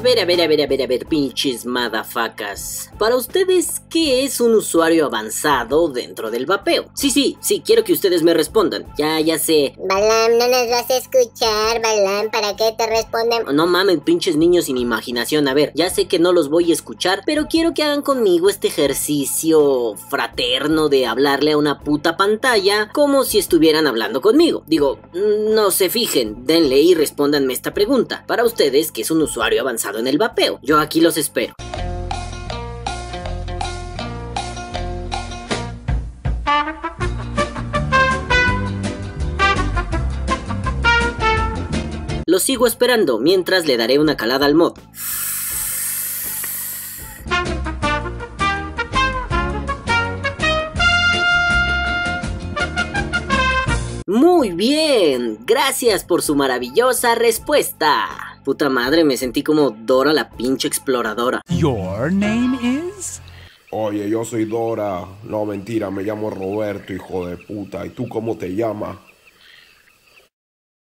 ver, a ver, a ver, a ver, a ver, pinches madafacas. Para ustedes, ¿qué es un usuario avanzado dentro del vapeo? Sí, sí, sí, quiero que ustedes me respondan. Ya, ya sé. Balam, no nos vas a escuchar, Balam, ¿para qué te responden? No mamen, pinches niños sin imaginación. A ver, ya sé que no los voy a escuchar, pero quiero que hagan conmigo este ejercicio fraterno de hablarle a una puta pantalla como si estuvieran hablando conmigo. Digo, no se fijen, denle y respóndanme esta pregunta. Para ustedes, ¿qué es un usuario avanzado en el vapeo? Yo aquí los espero. Los sigo esperando mientras le daré una calada al mod. Muy bien, gracias por su maravillosa respuesta. Puta madre, me sentí como Dora la pinche exploradora. Your name is? Oye, yo soy Dora. No, mentira, me llamo Roberto, hijo de puta. ¿Y tú cómo te llamas?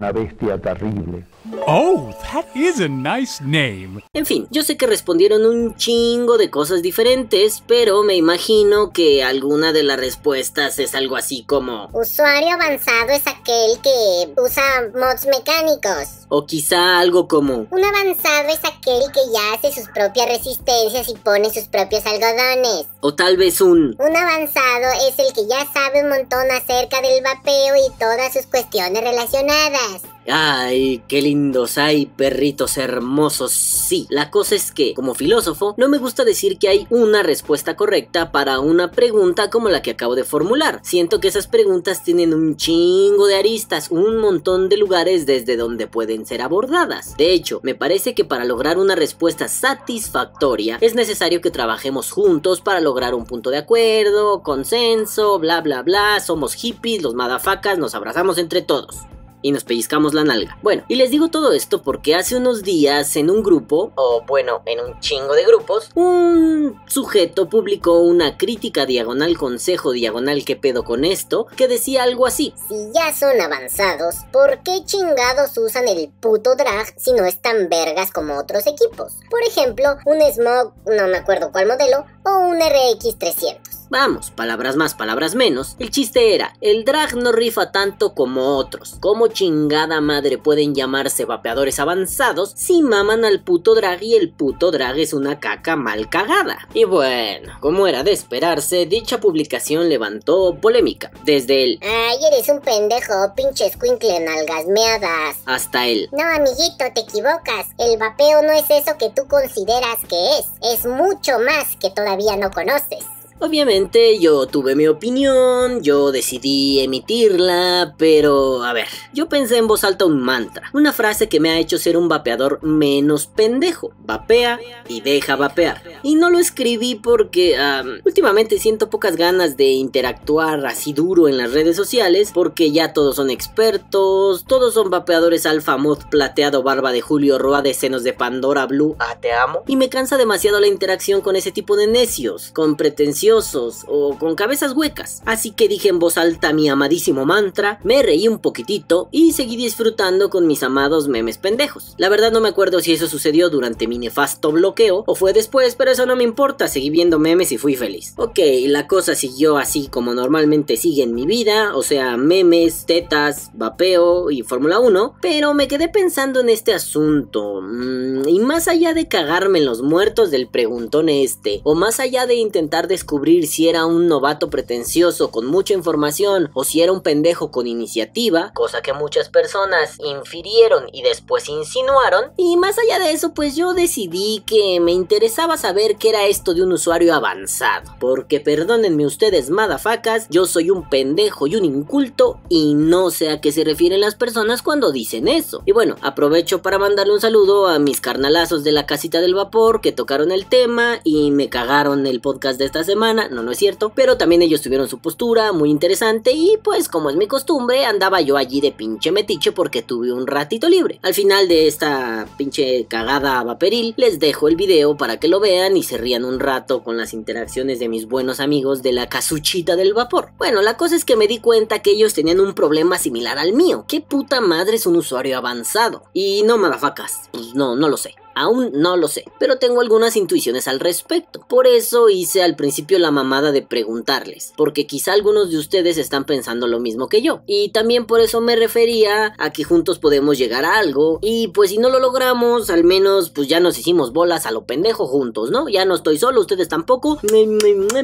Una bestia terrible. Oh, that is a nice name. En fin, yo sé que respondieron un chingo de cosas diferentes, pero me imagino que alguna de las respuestas es algo así como... Usuario avanzado es aquel que usa mods mecánicos. O quizá algo como... Un avanzado es aquel que ya hace sus propias resistencias y pone sus propios algodones. O tal vez un... Un avanzado es el que ya sabe un montón acerca del vapeo y todas sus cuestiones relacionadas. Ay, qué lindos hay, perritos hermosos. Sí, la cosa es que, como filósofo, no me gusta decir que hay una respuesta correcta para una pregunta como la que acabo de formular. Siento que esas preguntas tienen un chingo de aristas, un montón de lugares desde donde pueden ser abordadas. De hecho, me parece que para lograr una respuesta satisfactoria es necesario que trabajemos juntos para lograr un punto de acuerdo, consenso, bla bla bla, somos hippies, los madafacas, nos abrazamos entre todos y nos pellizcamos la nalga. Bueno, y les digo todo esto porque hace unos días en un grupo, o bueno, en un chingo de grupos, un sujeto publicó una crítica diagonal consejo diagonal que pedo con esto que decía algo así. Si ya son avanzados, ¿por qué chingados usan el puto drag si no están vergas como otros equipos? Por ejemplo, un Smog, no me acuerdo cuál modelo, o un RX300. Vamos, palabras más, palabras menos. El chiste era, el drag no rifa tanto como otros. ¿Cómo chingada madre pueden llamarse vapeadores avanzados si maman al puto drag y el puto drag es una caca mal cagada? Y bueno, como era de esperarse, dicha publicación levantó polémica. Desde el... Ay, eres un pendejo, pinche escuincle nalgasmeadas. Hasta el... No, amiguito, te equivocas. El vapeo no es eso que tú consideras que es. Es mucho más que todavía no conoces. Obviamente yo tuve mi opinión, yo decidí emitirla, pero a ver, yo pensé en voz alta un mantra, una frase que me ha hecho ser un vapeador menos pendejo, vapea y deja vapear. Y no lo escribí porque am, últimamente siento pocas ganas de interactuar así duro en las redes sociales, porque ya todos son expertos, todos son vapeadores alfa mod plateado barba de Julio Roa de senos de Pandora Blue, ah te amo, y me cansa demasiado la interacción con ese tipo de necios, con pretensiones o con cabezas huecas. Así que dije en voz alta mi amadísimo mantra, me reí un poquitito y seguí disfrutando con mis amados memes pendejos. La verdad no me acuerdo si eso sucedió durante mi nefasto bloqueo o fue después, pero eso no me importa, seguí viendo memes y fui feliz. Ok, la cosa siguió así como normalmente sigue en mi vida, o sea, memes, tetas, vapeo y Fórmula 1, pero me quedé pensando en este asunto. mm, y más allá de cagarme en los muertos del preguntón este, o más allá de intentar descubrir si era un novato pretencioso con mucha información o si era un pendejo con iniciativa, cosa que muchas personas infirieron y después insinuaron. Y más allá de eso, pues yo decidí que me interesaba saber qué era esto de un usuario avanzado. Porque perdónenme ustedes, madafacas, yo soy un pendejo y un inculto y no sé a qué se refieren las personas cuando dicen eso. Y bueno, aprovecho para mandarle un saludo a mis carnalazos de la casita del vapor que tocaron el tema y me cagaron el podcast de esta semana. No, no es cierto. Pero también ellos tuvieron su postura muy interesante y pues como es mi costumbre, andaba yo allí de pinche metiche porque tuve un ratito libre. Al final de esta pinche cagada vaporil, les dejo el video para que lo vean y se rían un rato con las interacciones de mis buenos amigos de la casuchita del vapor. Bueno, la cosa es que me di cuenta que ellos tenían un problema similar al mío. ¿Qué puta madre es un usuario avanzado? Y no madafacas, pues no, no lo sé. Aún no lo sé, pero tengo algunas intuiciones al respecto. Por eso hice al principio la mamada de preguntarles, porque quizá algunos de ustedes están pensando lo mismo que yo. Y también por eso me refería a que juntos podemos llegar a algo. Y pues si no lo logramos, al menos pues ya nos hicimos bolas a lo pendejo juntos, ¿no? Ya no estoy solo, ustedes tampoco.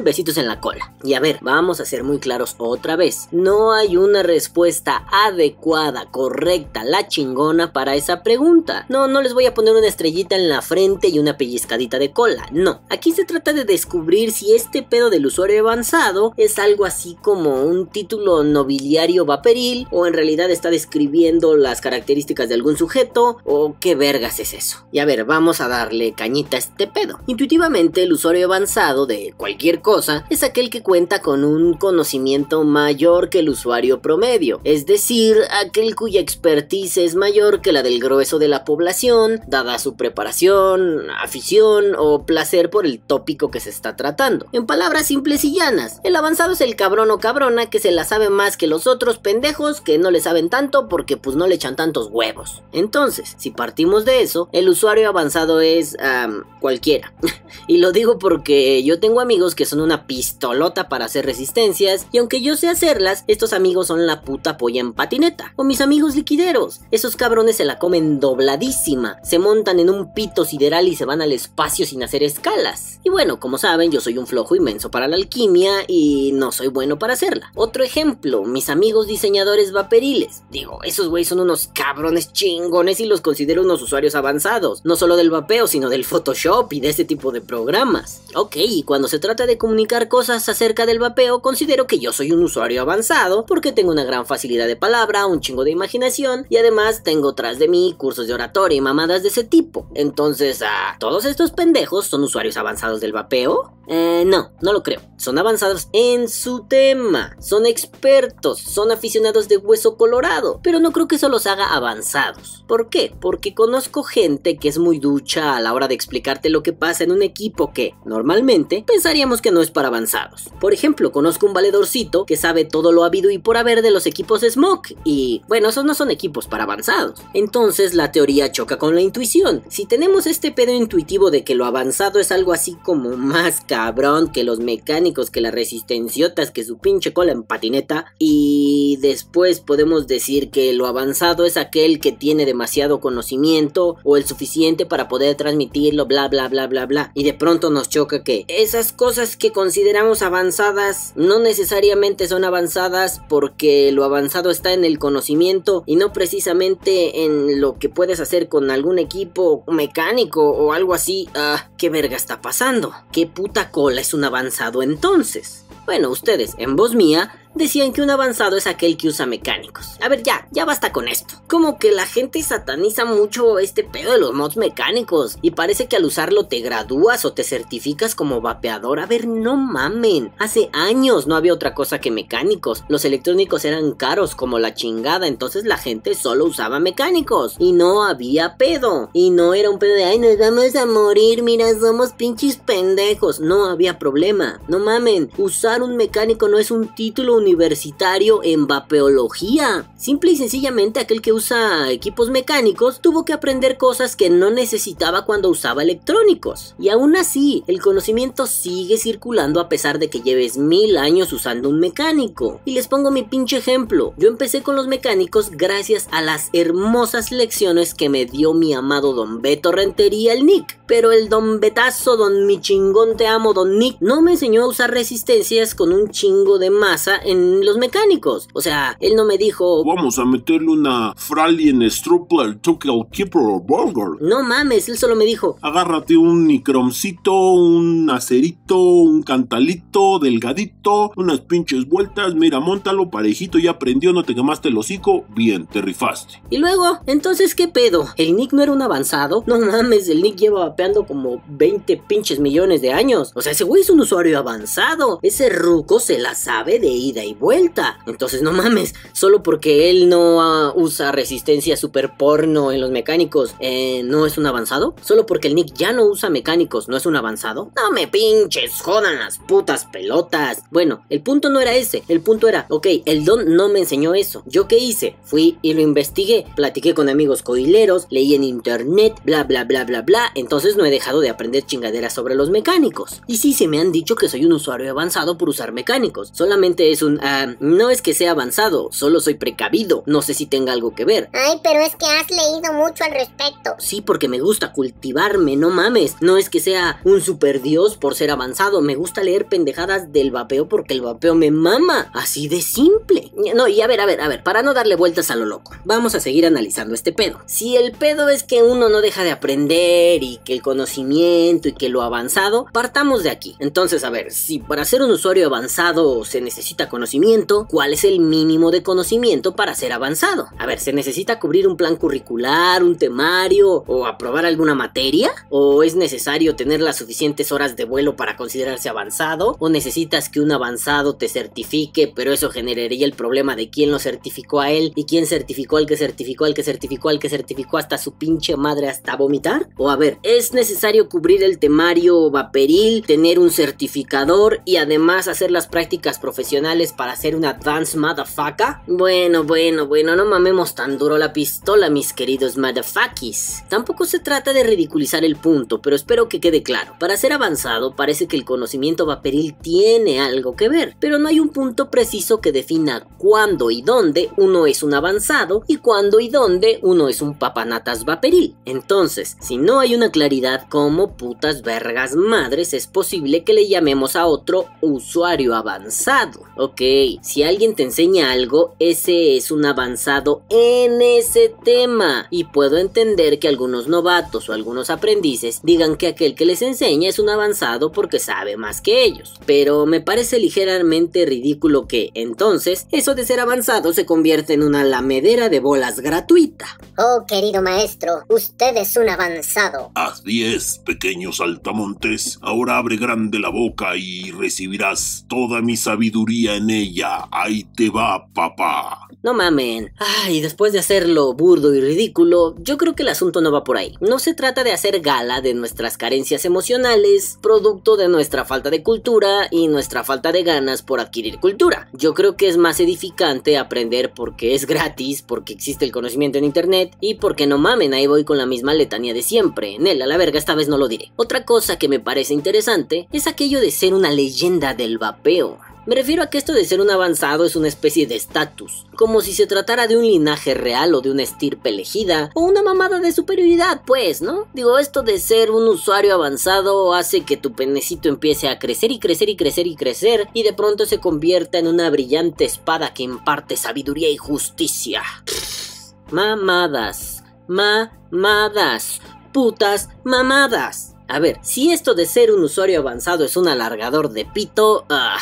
Besitos en la cola. Y a ver, vamos a ser muy claros otra vez. No hay una respuesta adecuada, correcta, la chingona para esa pregunta. No, no les voy a poner una estrellita en la frente y una pellizcadita de cola. No. Aquí se trata de descubrir si este pedo del usuario avanzado es algo así como un título nobiliario vaporil o en realidad está describiendo las características de algún sujeto o qué vergas es eso. Y a ver, vamos a darle cañita a este pedo. Intuitivamente el usuario avanzado de cualquier cosa es aquel que cuenta con un conocimiento mayor que el usuario promedio, es decir, aquel cuya expertise es mayor que la del grueso de la población, dada su preparación, afición o placer por el tópico que se está tratando. En palabras simples y llanas, el avanzado es el cabrón o cabrona que se la sabe más que los otros pendejos que no le saben tanto porque pues no le echan tantos huevos. Entonces, si partimos de eso, el usuario avanzado es cualquiera. y lo digo porque yo tengo amigos que son una pistolota para hacer resistencias y aunque yo sé hacerlas, estos amigos son la puta polla en patineta. O mis amigos liquideros. Esos cabrones se la comen dobladísima. Se montan en un pito sideral y se van al espacio sin hacer escalas. Y bueno, como saben, yo soy un flojo inmenso para la alquimia y no soy bueno para hacerla. Otro ejemplo, mis amigos diseñadores vaporiles. Digo, esos güeyes son unos cabrones chingones y los considero unos usuarios avanzados. No solo del vapeo, sino del Photoshop y de este tipo de programas. Ok, y cuando se trata de comunicar cosas acerca del vapeo, considero que yo soy un usuario avanzado porque tengo una gran facilidad de palabra, un chingo de imaginación y además tengo tras de mí cursos de oratoria y mamadas de ese tipo. Entonces, ¿todos estos pendejos son usuarios avanzados del vapeo? Eh, no, no lo creo. Son avanzados en su tema, son expertos, son aficionados de hueso colorado, pero no creo que eso los haga avanzados. ¿Por qué? Porque conozco gente que es muy ducha a la hora de explicarte lo que pasa en un equipo que, normalmente, pensaríamos que no es para avanzados. Por ejemplo, conozco un valedorcito que sabe todo lo habido y por haber de los equipos Smoke, y bueno, esos no son equipos para avanzados. Entonces la teoría choca con la intuición. Si tenemos este pedo intuitivo de que lo avanzado es algo así como más cabrón que los mecánicos, que las resistenciotas, que su pinche cola en patineta, y después podemos decir que lo avanzado es aquel que tiene demasiado conocimiento o el suficiente para poder transmitirlo, bla bla bla bla bla, y de pronto nos choca que esas cosas que consideramos avanzadas no necesariamente son avanzadas porque lo avanzado está en el conocimiento y no precisamente en lo que puedes hacer con algún equipo mecánico o algo así. Ah, ¿qué verga está pasando? ¿Qué puta cola es un avanzado entonces? Bueno, ustedes, en voz mía, decían que un avanzado es aquel que usa mecánicos. A ver, ya, ya basta con esto. Como que la gente sataniza mucho este pedo de los mods mecánicos y parece que al usarlo te gradúas o te certificas como vapeador. A ver, no mamen. Hace años no había otra cosa que mecánicos. Los electrónicos eran caros como la chingada, entonces la gente solo usaba mecánicos y no había pedo. Y no era un pedo de, ay, nos vamos a morir, mira, somos pinches pendejos. No había problema. No mamen, usar un mecánico no es un título universitario en vapeología. Simple y sencillamente aquel que usa equipos mecánicos tuvo que aprender cosas que no necesitaba cuando usaba electrónicos. Y aún así, el conocimiento sigue circulando a pesar de que lleves mil años usando un mecánico. Y les pongo mi pinche ejemplo. Yo empecé con los mecánicos gracias a las hermosas lecciones que me dio mi amado Don Beto Rentería el Nick. Pero el Don Betazo, Don mi chingón te amo, Don Nick, no me enseñó a usar resistencias con un chingo de masa en los mecánicos. O sea, él no me dijo... Vamos a meterle una Fralien Strupler Tukel Keeper Burger. No mames, él solo me dijo... Agárrate un micromcito, un acerito, un cantalito, delgadito, unas pinches vueltas, mira, montalo parejito, ya aprendió, no te quemaste el hocico, bien, te rifaste. Y luego, entonces, ¿qué pedo? ¿El Nick no era un avanzado? No mames, el Nick lleva vapeando como 20 pinches millones de años. O sea, ese güey es un usuario avanzado. Ese ruco se la sabe de ida y vuelta. Entonces no mames, solo porque él no ah, usa resistencia super porno en los mecánicos, eh, ¿no es un avanzado? Solo porque el Nick ya no usa mecánicos, ¿no es un avanzado? No me pinches, jodan las putas pelotas. Bueno, el punto no era ese, el punto era, ok, el don no me enseñó eso. ¿Yo qué hice? Fui y lo investigué, platiqué con amigos coileros, leí en internet, bla bla bla bla bla, entonces no he dejado de aprender chingaderas sobre los mecánicos. Y sí, se me han dicho que soy un usuario avanzado por usar mecánicos. Solamente es un... ah, no es que sea avanzado, solo soy precavido. No sé si tenga algo que ver. Ay, pero es que has leído mucho al respecto. Sí, porque me gusta cultivarme, no mames. No es que sea un super dios por ser avanzado. Me gusta leer pendejadas del vapeo porque el vapeo me mama. Así de simple. No, y a ver, a ver, a ver, para no darle vueltas a lo loco. Vamos a seguir analizando este pedo. Si el pedo es que uno no deja de aprender y que el conocimiento y que lo avanzado, partamos de aquí. Entonces, a ver, si para ser un usuario avanzado se necesita ¿cuál es el mínimo de conocimiento para ser avanzado? A ver, ¿se necesita cubrir un plan curricular, un temario o aprobar alguna materia? ¿O es necesario tener las suficientes horas de vuelo para considerarse avanzado? ¿O necesitas que un avanzado te certifique, pero eso generaría el problema de quién lo certificó a él y quién certificó al que certificó al que certificó al que certificó hasta su pinche madre hasta vomitar? O a ver, ¿es necesario cubrir el temario vaporil, tener un certificador y además hacer las prácticas profesionales para ser un advanced motherfucker? Bueno, bueno, bueno, no mamemos tan duro la pistola, mis queridos motherfuckers. Tampoco se trata de ridiculizar el punto, pero espero que quede claro. Para ser avanzado, parece que el conocimiento vaporil tiene algo que ver, pero no hay un punto preciso que defina cuándo y dónde uno es un avanzado y cuándo y dónde uno es un papanatas vaporil. Entonces, si no hay una claridad, ¿cómo putas vergas madres es posible que le llamemos a otro usuario avanzado? Ok, si alguien te enseña algo, ese es un avanzado en ese tema. Y puedo entender que algunos novatos o algunos aprendices digan que aquel que les enseña es un avanzado porque sabe más que ellos. Pero me parece ligeramente ridículo que, entonces, eso de ser avanzado se convierte en una lamedera de bolas gratuita. Oh, querido maestro, usted es un avanzado. Así es, pequeño saltamontes. Ahora abre grande la boca y recibirás toda mi sabiduría en ella. Ahí te va, papá. No mamen. Ay, después de hacerlo burdo y ridículo, yo creo que el asunto no va por ahí. No se trata de hacer gala de nuestras carencias emocionales, producto de nuestra falta de cultura y nuestra falta de ganas por adquirir cultura. Yo creo que es más edificante aprender porque es gratis, porque existe el conocimiento en internet y porque no mamen, ahí voy con la misma letanía de siempre. Nel, a la verga, esta vez no lo diré. Otra cosa que me parece interesante es aquello de ser una leyenda del vapeo. Me refiero a que esto de ser un avanzado es una especie de estatus, como si se tratara de un linaje real o de una estirpe elegida, o una mamada de superioridad, pues, ¿no? Digo, esto de ser un usuario avanzado hace que tu penecito empiece a crecer y crecer y crecer y crecer, y de pronto se convierta en una brillante espada que imparte sabiduría y justicia. Mamadas, mamadas, putas mamadas. A ver, si esto de ser un usuario avanzado es un alargador de pito, ah,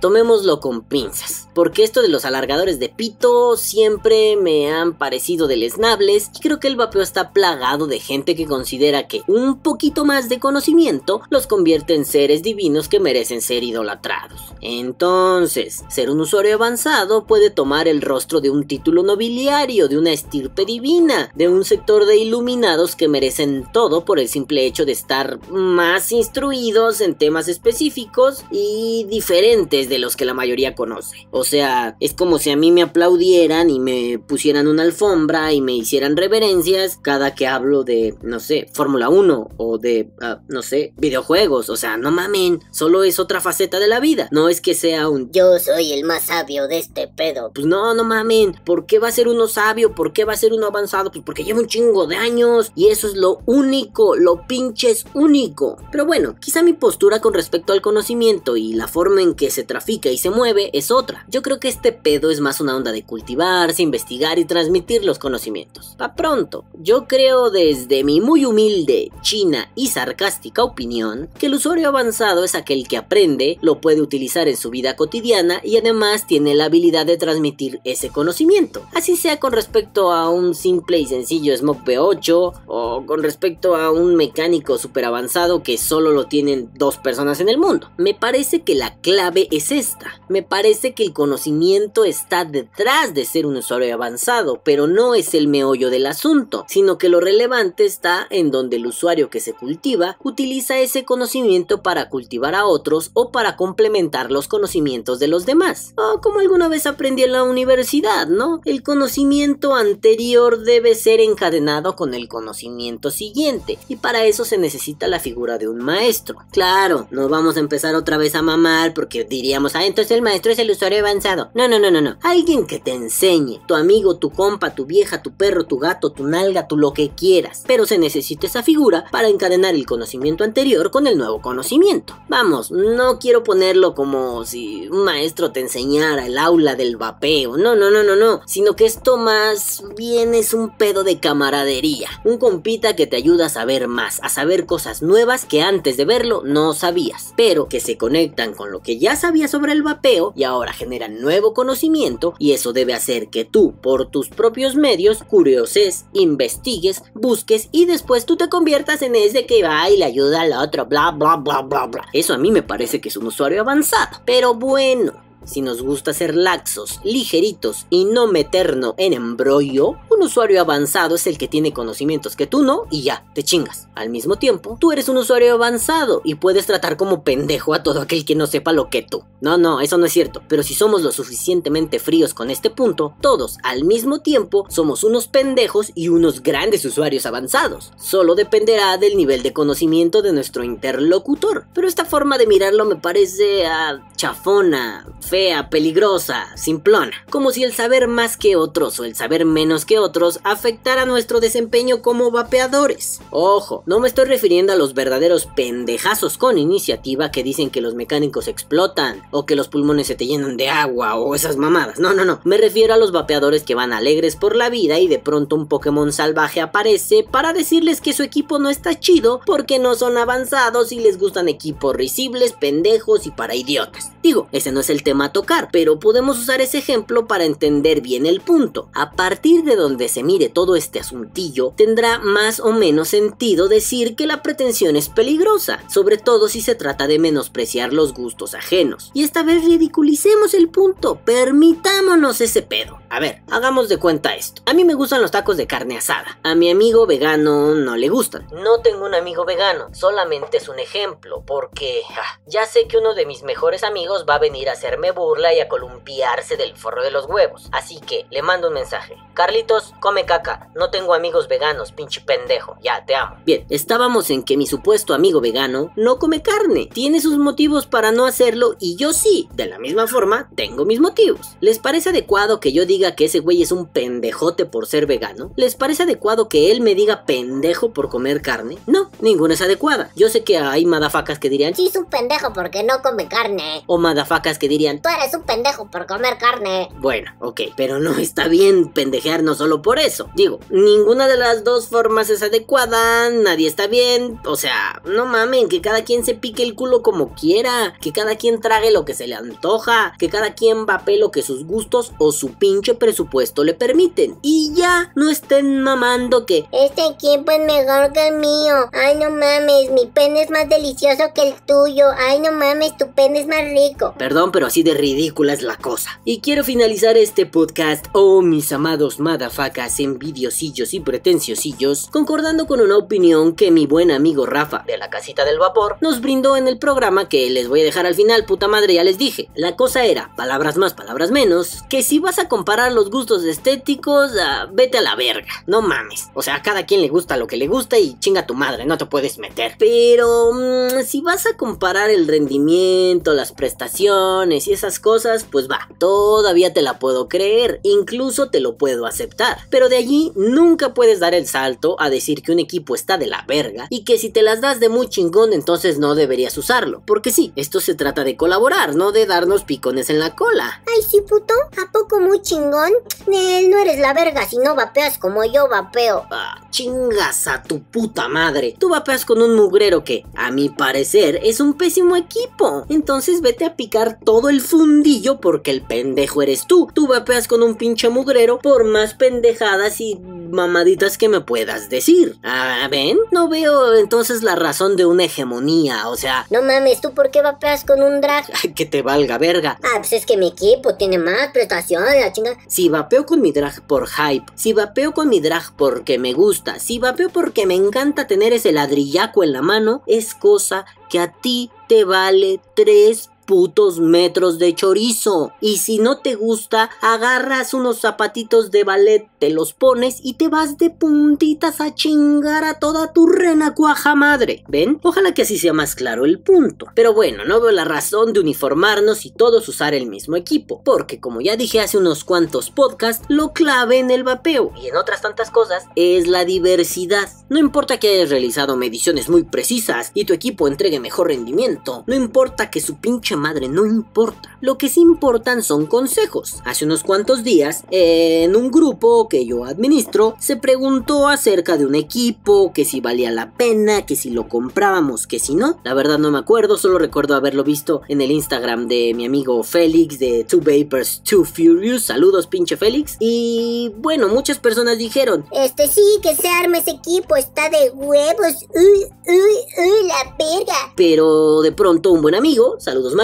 tomémoslo con pinzas. Porque esto de los alargadores de pito siempre me han parecido deleznables y creo que el vapeo está plagado de gente que considera que un poquito más de conocimiento los convierte en seres divinos que merecen ser idolatrados. Entonces, ser un usuario avanzado puede tomar el rostro de un título nobiliario, de una estirpe divina, de un sector de iluminados que merecen todo por el simple hecho de estar más instruidos en temas específicos y diferentes de los que la mayoría conoce. O sea, es como si a mí me aplaudieran y me pusieran una alfombra y me hicieran reverencias cada que hablo de, no sé, Fórmula 1 o de, ah, no sé, videojuegos. O sea, no mamen, solo es otra faceta de la vida. No es que sea un... Yo soy el más sabio de este pedo. Pues no, no mamen. ¿Por qué va a ser uno sabio? ¿Por qué va a ser uno avanzado? Pues porque lleva un chingo de años y eso es lo único, lo pinches único. Pero bueno, quizá mi postura con respecto al conocimiento y la forma en que se trafica y se mueve es otra. Yo creo que este pedo es más una onda de cultivarse, investigar y transmitir los conocimientos. Pa' pronto, yo creo desde mi muy humilde, china y sarcástica opinión que el usuario avanzado es aquel que aprende, lo puede utilizar en su vida cotidiana y además tiene la habilidad de transmitir ese conocimiento. Así sea con respecto a un simple y sencillo Smoke P8 o con respecto a un mecánico mecánico super avanzado que solo lo tienen dos personas en el mundo. Me parece que la clave es esta. Me parece que el conocimiento está detrás de ser un usuario avanzado, pero no es el meollo del asunto, sino que lo relevante está en donde el usuario que se cultiva utiliza ese conocimiento para cultivar a otros o para complementar los conocimientos de los demás. O como alguna vez aprendí en la universidad, ¿no? El conocimiento anterior debe ser encadenado con el conocimiento siguiente, y para eso se necesita la figura de un maestro. Claro, no vamos a empezar otra vez a mamar porque diríamos, ah, entonces el maestro es el usuario avanzado. No, no, no, no, no. Alguien que te enseñe, tu amigo, tu compa, tu vieja, tu perro, tu gato, tu nalga, tu lo que quieras. Pero se necesita esa figura para encadenar el conocimiento anterior con el nuevo conocimiento. Vamos, no quiero ponerlo como si un maestro te enseñara el aula del vapeo. No, no, no, no, no. Sino que esto más bien es un pedo de camaradería. Un compita que te ayuda a saber más, saber cosas nuevas que antes de verlo no sabías. Pero que se conectan con lo que ya sabías sobre el vapeo y ahora generan nuevo conocimiento y eso debe hacer que tú, por tus propios medios, curioses, investigues, busques y después tú te conviertas en ese que va y le ayuda al otro, bla, bla, bla, bla, bla. Eso a mí me parece que es un usuario avanzado. Pero bueno, si nos gusta ser laxos, ligeritos y no meternos en embrollo, un usuario avanzado es el que tiene conocimientos que tú no y ya, te chingas. Al mismo tiempo, tú eres un usuario avanzado y puedes tratar como pendejo a todo aquel que no sepa lo que tú. No, no, eso no es cierto. Pero si somos lo suficientemente fríos con este punto, todos al mismo tiempo somos unos pendejos y unos grandes usuarios avanzados. Solo dependerá del nivel de conocimiento de nuestro interlocutor. Pero esta forma de mirarlo me parece a chafona, fea, peligrosa, simplona. Como si el saber más que otros o el saber menos que otros afectara nuestro desempeño como vapeadores. Ojo, no me estoy refiriendo a los verdaderos pendejazos con iniciativa que dicen que los mecánicos explotan o que los pulmones se te llenan de agua o esas mamadas. No, no, no. Me refiero a los vapeadores que van alegres por la vida y de pronto un Pokémon salvaje aparece para decirles que su equipo no está chido porque no son avanzados y les gustan equipos risibles, pendejos y para idiotas. Digo, ese no es el tema a tocar, pero podemos usar ese ejemplo para entender bien el punto. A partir de donde se mire todo este asuntillo, tendrá más o menos sentido decir que la pretensión es peligrosa, sobre todo si se trata de menospreciar los gustos ajenos. Y esta vez ridiculicemos el punto, permitámonos ese pedo. A ver, hagamos de cuenta esto. A mí me gustan los tacos de carne asada. A mi amigo vegano no le gustan. No tengo un amigo vegano, solamente es un ejemplo, porque ya sé que uno de mis mejores amigos va a venir a hacerme burla y a columpiarse del forro de los huevos. Así que le mando un mensaje. Carlitos, come caca. No tengo amigos veganos, pinche pendejo. Ya, te amo. Bien, estábamos en que mi supuesto amigo vegano no come carne. Tiene sus motivos para no hacerlo y yo sí. De la misma forma, tengo mis motivos. ¿Les parece adecuado que yo diga que ese güey es un pendejote por ser vegano? ¿Les parece adecuado que él me diga pendejo por comer carne? No, ninguna es adecuada. Yo sé que hay madafacas que dirían, Sí, es un pendejo porque no come carne. o madafacas que dirían, Tú eres un pendejo por comer carne. Bueno, ok, pero no está bien pendejearnos solo por eso. Digo, ninguna de las dos formas es adecuada, nadie está bien. O sea, no mamen, que cada quien se pique el culo como quiera, que cada quien trague lo que se le antoja, que cada quien vape lo que sus gustos o su pinche presupuesto le permiten. Y ya, no estén mamando que Este equipo es mejor que el mío. Ay, no mames, mi pene es más delicioso que el tuyo. Ay, no mames, tu pene es más rico. Perdón, pero así de ridícula es la cosa. Y quiero finalizar este podcast, oh mis amados madafacas envidiosillos y pretenciosillos, concordando con una opinión que mi buen amigo Rafa de la casita del vapor nos brindó en el programa que les voy a dejar al final, puta madre, ya les dije. La cosa era, palabras más, palabras menos, que si vas a comparar los gustos estéticos, ah, vete a la verga, no mames. O sea, a cada quien le gusta lo que le gusta y chinga tu madre, no te puedes meter. Pero mm, si vas a comparar el rendimiento, las prestaciones y esas cosas, pues va, todavía te la puedo creer, incluso te lo puedo aceptar. Pero de allí nunca puedes dar el salto a decir que un equipo está de la verga y que si te las das de muy chingón entonces no deberías usarlo. Porque sí, esto se trata de colaborar, no de darnos picones en la cola. Ay, sí, puto. ¿A poco muy chingón? Nel, no eres la verga si no vapeas como yo vapeo. Ah, chingas a tu puta madre. Tú vapeas con un mugrero que, a mi parecer, es un pésimo equipo. Entonces vete a picar todo el fundillo porque el pendejo eres tú. Tú vapeas con un pinche mugrero por más pendejadas y mamaditas que me puedas decir. Ah, ven, no veo entonces la razón de una hegemonía, o sea, No mames, ¿tú por qué vapeas con un drag? que te valga verga. Ah, pues es que mi equipo tiene más prestación, la chinga. Si vapeo con mi drag por hype, si vapeo con mi drag porque me gusta, si vapeo porque me encanta tener ese ladrillaco en la mano, es cosa que a ti te vale tres putos metros de chorizo. Y si no te gusta, agarras unos zapatitos de ballet, te los pones y te vas de puntitas a chingar a toda tu rena cuaja madre. ¿Ven? Ojalá que así sea más claro el punto. Pero bueno, no veo la razón de uniformarnos y todos usar el mismo equipo. Porque como ya dije hace unos cuantos podcasts, lo clave en el vapeo y en otras tantas cosas es la diversidad. No importa que hayas realizado mediciones muy precisas y tu equipo entregue mejor rendimiento. No importa que su pinche madre no importa. Lo que sí importan son consejos. Hace unos cuantos días, en un grupo que yo administro, se preguntó acerca de un equipo, que si valía la pena, que si lo comprábamos, que si no. La verdad no me acuerdo, solo recuerdo haberlo visto en el Instagram de mi amigo Félix de Two Vapors, Two Furious. Saludos, pinche Félix. Y bueno, muchas personas dijeron, Este sí, que se arme ese equipo, está de huevos. Uy, uy, uy, la verga. Pero de pronto un buen amigo, saludos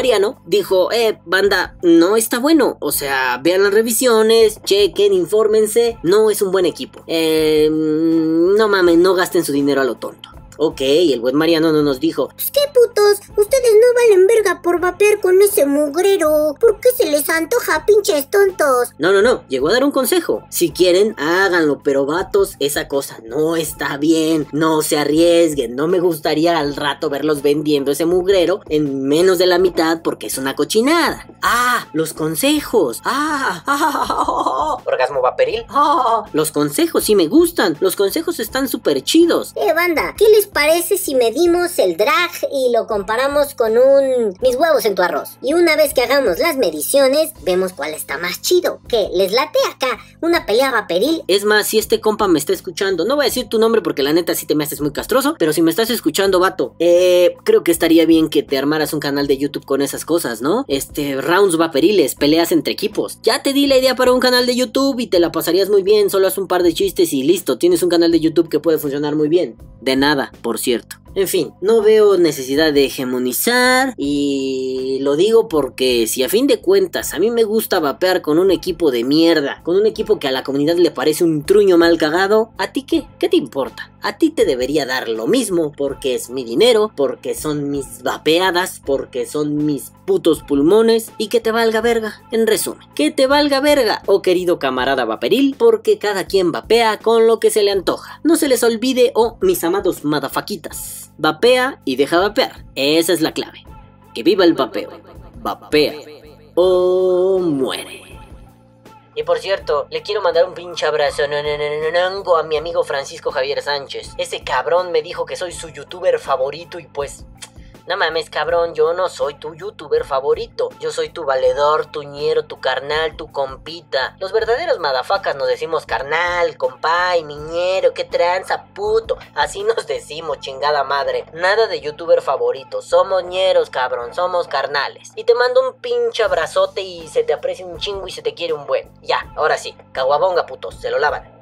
Dijo, eh, banda, no está bueno. O sea, vean las revisiones, chequen, infórmense. No es un buen equipo. Eh, no mames, no gasten su dinero a lo tonto. Ok, el buen Mariano no nos dijo, Pues qué putos, ustedes no valen verga por vapear con ese mugrero. ¿Por qué se les antoja, pinches tontos? No, no, no, llegó a dar un consejo. Si quieren, háganlo, pero vatos, esa cosa no está bien. No se arriesguen. No me gustaría al rato verlos vendiendo ese mugrero en menos de la mitad porque es una cochinada. Ah, los consejos. Ah, ah, orgasmo vaporil. Ah, los consejos sí me gustan. Los consejos están súper chidos. Eh, banda, ¿qué les parece si medimos el drag y lo comparamos con un mis huevos en tu arroz? Y una vez que hagamos las mediciones, vemos cuál está más chido. ¿Qué? ¿Les late acá una pelea vaporil? Es más, si este compa me está escuchando, no voy a decir tu nombre porque la neta sí te me haces muy castroso, pero si me estás escuchando, vato, eh, creo que estaría bien que te armaras un canal de YouTube con esas cosas, ¿no? Este, rounds vaporiles, peleas entre equipos. Ya te di la idea para un canal de YouTube y te la pasarías muy bien, solo haz un par de chistes y listo, tienes un canal de YouTube que puede funcionar muy bien. De nada, por cierto. En fin, no veo necesidad de hegemonizar y lo digo porque si a fin de cuentas a mí me gusta vapear con un equipo de mierda, con un equipo que a la comunidad le parece un truño mal cagado, ¿a ti qué? ¿Qué te importa? A ti te debería dar lo mismo porque es mi dinero, porque son mis vapeadas, porque son mis putos pulmones y que te valga verga. En resumen, que te valga verga, oh querido camarada vaperil, porque cada quien vapea con lo que se le antoja. No se les olvide, oh mis amados madafaquitas. Vapea y deja vapear. Esa es la clave. Que viva el vapeo. Vapea o muere. Y por cierto, le quiero mandar un pinche abrazo a mi amigo Francisco Javier Sánchez. Ese cabrón me dijo que soy su youtuber favorito y pues... No mames, cabrón, yo no soy tu youtuber favorito. Yo soy tu valedor, tu ñero, tu carnal, tu compita. Los verdaderos madafacas nos decimos carnal, compay, miñero, qué tranza, puto. Así nos decimos, chingada madre. Nada de youtuber favorito. Somos ñeros, cabrón, somos carnales. Y te mando un pinche abrazote y se te aprecia un chingo y se te quiere un buen. Ya, ahora sí, caguabonga, putos, se lo lavan.